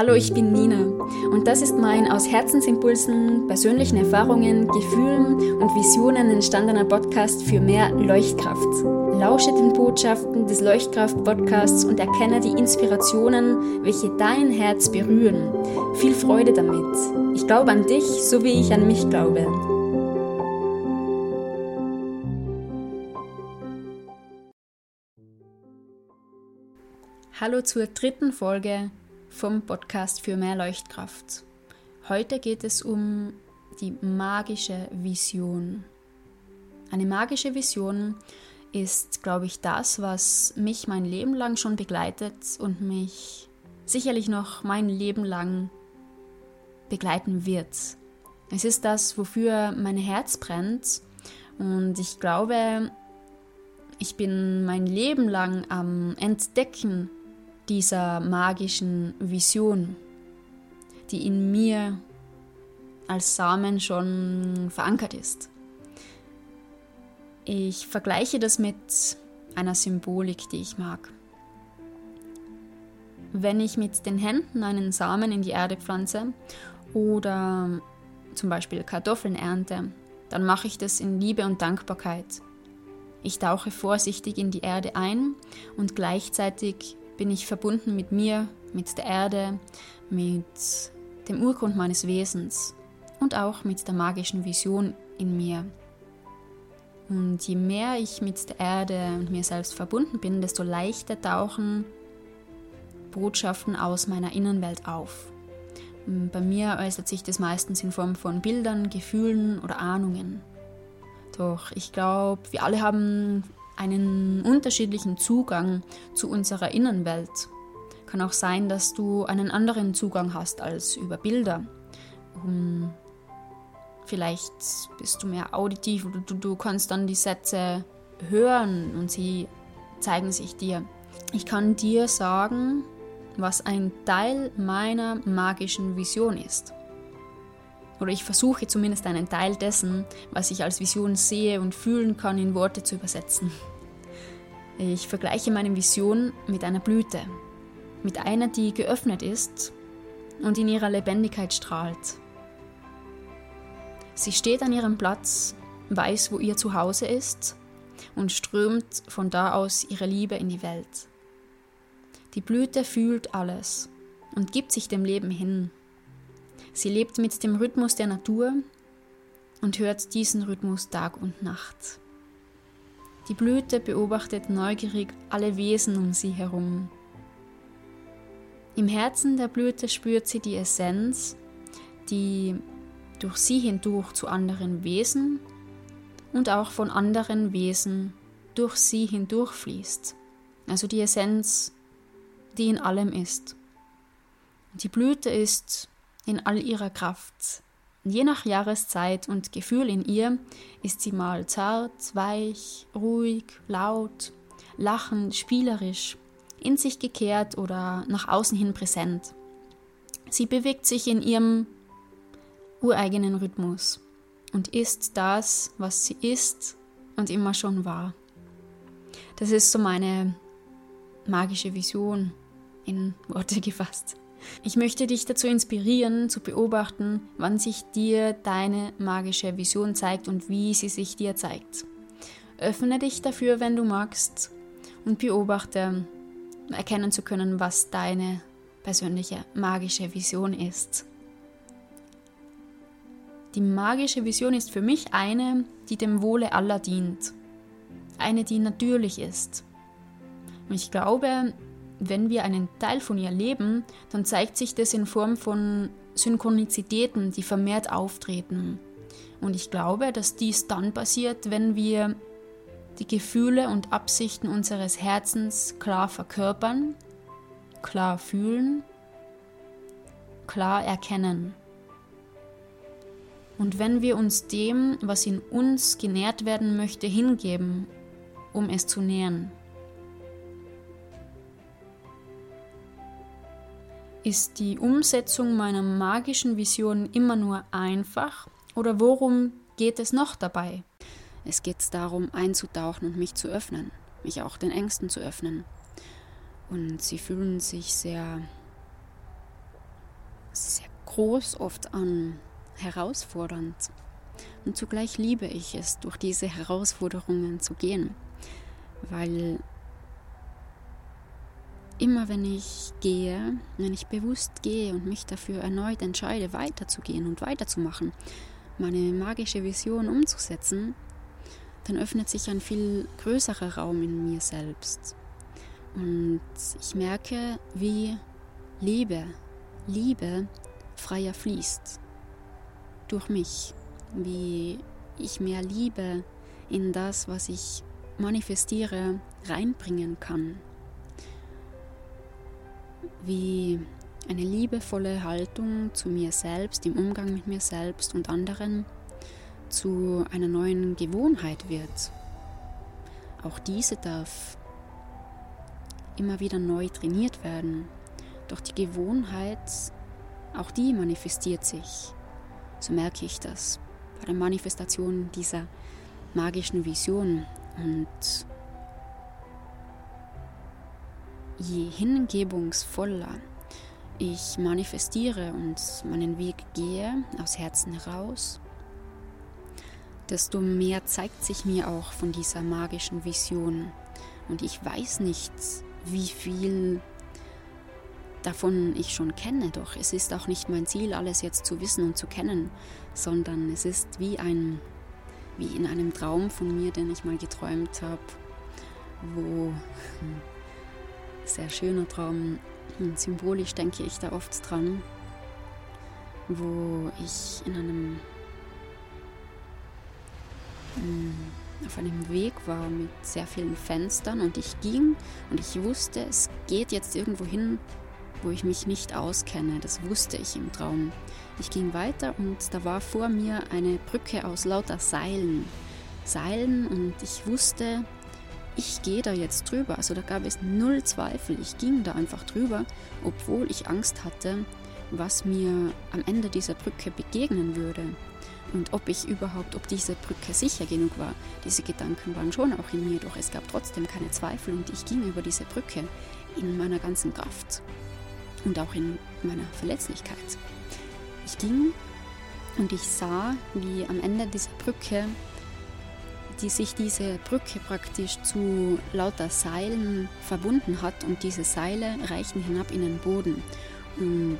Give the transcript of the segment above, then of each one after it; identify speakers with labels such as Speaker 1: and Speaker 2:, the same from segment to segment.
Speaker 1: Hallo, ich bin Nina und das ist mein aus Herzensimpulsen, persönlichen Erfahrungen, Gefühlen und Visionen entstandener Podcast für mehr Leuchtkraft. Lausche den Botschaften des Leuchtkraft-Podcasts und erkenne die Inspirationen, welche dein Herz berühren. Viel Freude damit. Ich glaube an dich, so wie ich an mich glaube. Hallo zur dritten Folge vom Podcast für mehr Leuchtkraft. Heute geht es um die magische Vision. Eine magische Vision ist, glaube ich, das, was mich mein Leben lang schon begleitet und mich sicherlich noch mein Leben lang begleiten wird. Es ist das, wofür mein Herz brennt und ich glaube, ich bin mein Leben lang am Entdecken dieser magischen Vision, die in mir als Samen schon verankert ist. Ich vergleiche das mit einer Symbolik, die ich mag. Wenn ich mit den Händen einen Samen in die Erde pflanze oder zum Beispiel Kartoffeln ernte, dann mache ich das in Liebe und Dankbarkeit. Ich tauche vorsichtig in die Erde ein und gleichzeitig bin ich verbunden mit mir, mit der Erde, mit dem Urgrund meines Wesens und auch mit der magischen Vision in mir. Und je mehr ich mit der Erde und mir selbst verbunden bin, desto leichter tauchen Botschaften aus meiner Innenwelt auf. Bei mir äußert sich das meistens in Form von Bildern, Gefühlen oder Ahnungen. Doch ich glaube, wir alle haben einen unterschiedlichen Zugang zu unserer Innenwelt. Kann auch sein, dass du einen anderen Zugang hast als über Bilder. Um, vielleicht bist du mehr auditiv oder du, du kannst dann die Sätze hören und sie zeigen sich dir. Ich kann dir sagen, was ein Teil meiner magischen Vision ist. Oder ich versuche zumindest einen Teil dessen, was ich als Vision sehe und fühlen kann, in Worte zu übersetzen. Ich vergleiche meine Vision mit einer Blüte, mit einer, die geöffnet ist und in ihrer Lebendigkeit strahlt. Sie steht an ihrem Platz, weiß, wo ihr Zuhause ist und strömt von da aus ihre Liebe in die Welt. Die Blüte fühlt alles und gibt sich dem Leben hin. Sie lebt mit dem Rhythmus der Natur und hört diesen Rhythmus Tag und Nacht. Die Blüte beobachtet neugierig alle Wesen um sie herum. Im Herzen der Blüte spürt sie die Essenz, die durch sie hindurch zu anderen Wesen und auch von anderen Wesen durch sie hindurchfließt. Also die Essenz, die in allem ist. Die Blüte ist in all ihrer Kraft, Je nach Jahreszeit und Gefühl in ihr ist sie mal zart, weich, ruhig, laut, lachend, spielerisch, in sich gekehrt oder nach außen hin präsent. Sie bewegt sich in ihrem ureigenen Rhythmus und ist das, was sie ist und immer schon war. Das ist so meine magische Vision in Worte gefasst. Ich möchte dich dazu inspirieren, zu beobachten, wann sich dir deine magische Vision zeigt und wie sie sich dir zeigt. Öffne dich dafür, wenn du magst, und beobachte, erkennen zu können, was deine persönliche magische Vision ist. Die magische Vision ist für mich eine, die dem Wohle aller dient. Eine, die natürlich ist. Und ich glaube, wenn wir einen Teil von ihr leben, dann zeigt sich das in Form von Synchronizitäten, die vermehrt auftreten. Und ich glaube, dass dies dann passiert, wenn wir die Gefühle und Absichten unseres Herzens klar verkörpern, klar fühlen, klar erkennen. Und wenn wir uns dem, was in uns genährt werden möchte, hingeben, um es zu nähren. Ist die Umsetzung meiner magischen Vision immer nur einfach oder worum geht es noch dabei? Es geht darum, einzutauchen und mich zu öffnen, mich auch den Ängsten zu öffnen. Und sie fühlen sich sehr groß oft an, herausfordernd. Und zugleich liebe ich es, durch diese Herausforderungen zu gehen, weil immer wenn ich gehe, wenn ich bewusst gehe und mich dafür erneut entscheide, weiterzugehen und weiterzumachen, meine magische Vision umzusetzen, dann öffnet sich ein viel größerer Raum in mir selbst. Und ich merke, wie Liebe, Liebe freier fließt durch mich, wie ich mehr Liebe in das, was ich manifestiere, reinbringen kann, wie eine liebevolle Haltung zu mir selbst, im Umgang mit mir selbst und anderen zu einer neuen Gewohnheit wird. Auch diese darf immer wieder neu trainiert werden. Doch die Gewohnheit, auch die manifestiert sich. So merke ich das bei der Manifestation dieser magischen Vision. Und je hingebungsvoller ich manifestiere und meinen Weg gehe aus Herzen heraus, desto mehr zeigt sich mir auch von dieser magischen Vision. Und ich weiß nicht, wie viel davon ich schon kenne, doch es ist auch nicht mein Ziel, alles jetzt zu wissen und zu kennen, sondern es ist wie ein, wie in einem Traum von mir, den ich mal geträumt habe, wo hm, sehr schöner Traum, hm, symbolisch denke ich da oft dran, wo ich in einem hm, auf einem Weg war mit sehr vielen Fenstern und ich ging und ich wusste, es geht jetzt irgendwo hin, wo ich mich nicht auskenne. Das wusste ich im Traum. Ich ging weiter und da war vor mir eine Brücke aus lauter Seilen. Seilen und ich wusste, ich gehe da jetzt drüber. Also da gab es null Zweifel. Ich ging da einfach drüber, obwohl ich Angst hatte, was mir am Ende dieser Brücke begegnen würde und ob ich überhaupt, ob diese Brücke sicher genug war. Diese Gedanken waren schon auch in mir, doch es gab trotzdem keine Zweifel und ich ging über diese Brücke in meiner ganzen Kraft und auch in meiner Verletzlichkeit. Ich ging und ich sah, wie am Ende dieser Brücke, die sich diese Brücke praktisch zu lauter Seilen verbunden hat und diese Seile reichten hinab in den Boden. Und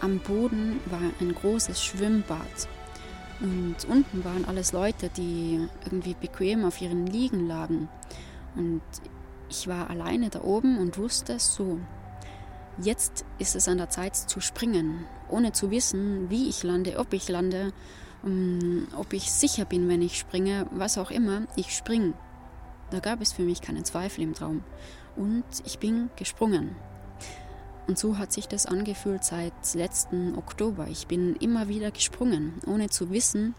Speaker 1: am Boden war ein großes Schwimmbad und unten waren alles Leute, die irgendwie bequem auf ihren Liegen lagen. Und ich war alleine da oben und wusste, so, jetzt ist es an der Zeit zu springen, ohne zu wissen, wie ich lande, ob ich lande, ob ich sicher bin, wenn ich springe, was auch immer, ich spring. Da gab es für mich keinen Zweifel im Traum. Und ich bin gesprungen. Und so hat sich das angefühlt seit letzten Oktober. Ich bin immer wieder gesprungen, ohne zu wissen,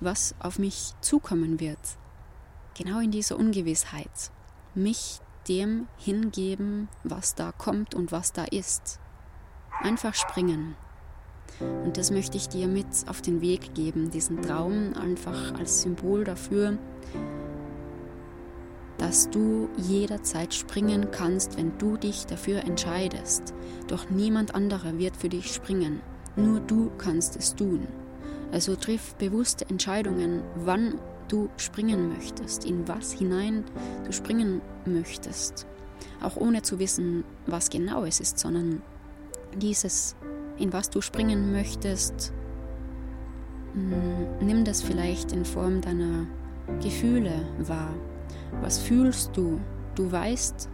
Speaker 1: was auf mich zukommen wird. Genau in dieser Ungewissheit. Mich dem hingeben, was da kommt und was da ist. Einfach springen. Und das möchte ich dir mit auf den Weg geben, diesen Traum einfach als Symbol dafür, dass du jederzeit springen kannst, wenn du dich dafür entscheidest. Doch niemand anderer wird für dich springen. Nur du kannst es tun. Also triff bewusste Entscheidungen, wann du springen möchtest, in was hinein du springen möchtest. Auch ohne zu wissen, was genau es ist, sondern dieses, in was du springen möchtest, mm, nimm das vielleicht in Form deiner Gefühle wahr. Was fühlst du? Du weißt,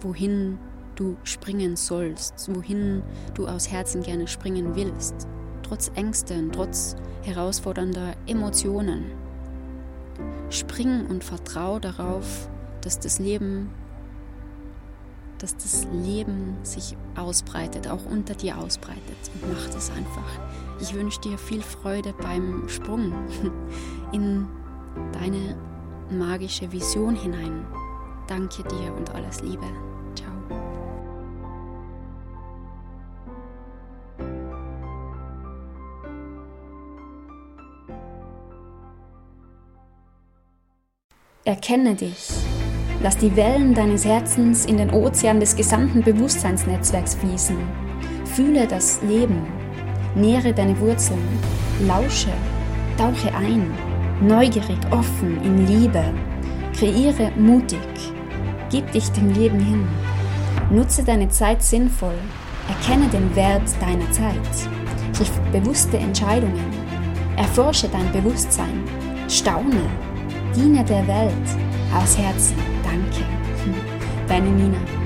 Speaker 1: wohin du springen sollst, wohin du aus Herzen gerne springen willst, trotz Ängsten, trotz herausfordernder Emotionen. Spring und vertrau darauf, dass das Leben dass das Leben sich ausbreitet, auch unter dir ausbreitet. Und mach das einfach. Ich wünsche dir viel Freude beim Sprung in deine magische Vision hinein. Danke dir und alles Liebe. Ciao. Erkenne dich. Lass die Wellen deines Herzens in den Ozean des gesamten Bewusstseinsnetzwerks fließen. Fühle das Leben. Nähre deine Wurzeln, lausche, tauche ein, neugierig, offen, in Liebe. Kreiere mutig, gib dich dem Leben hin. Nutze deine Zeit sinnvoll, erkenne den Wert deiner Zeit. Triff bewusste Entscheidungen, erforsche dein Bewusstsein, staune, diene der Welt aus Herzen. Danke. Deine Nina.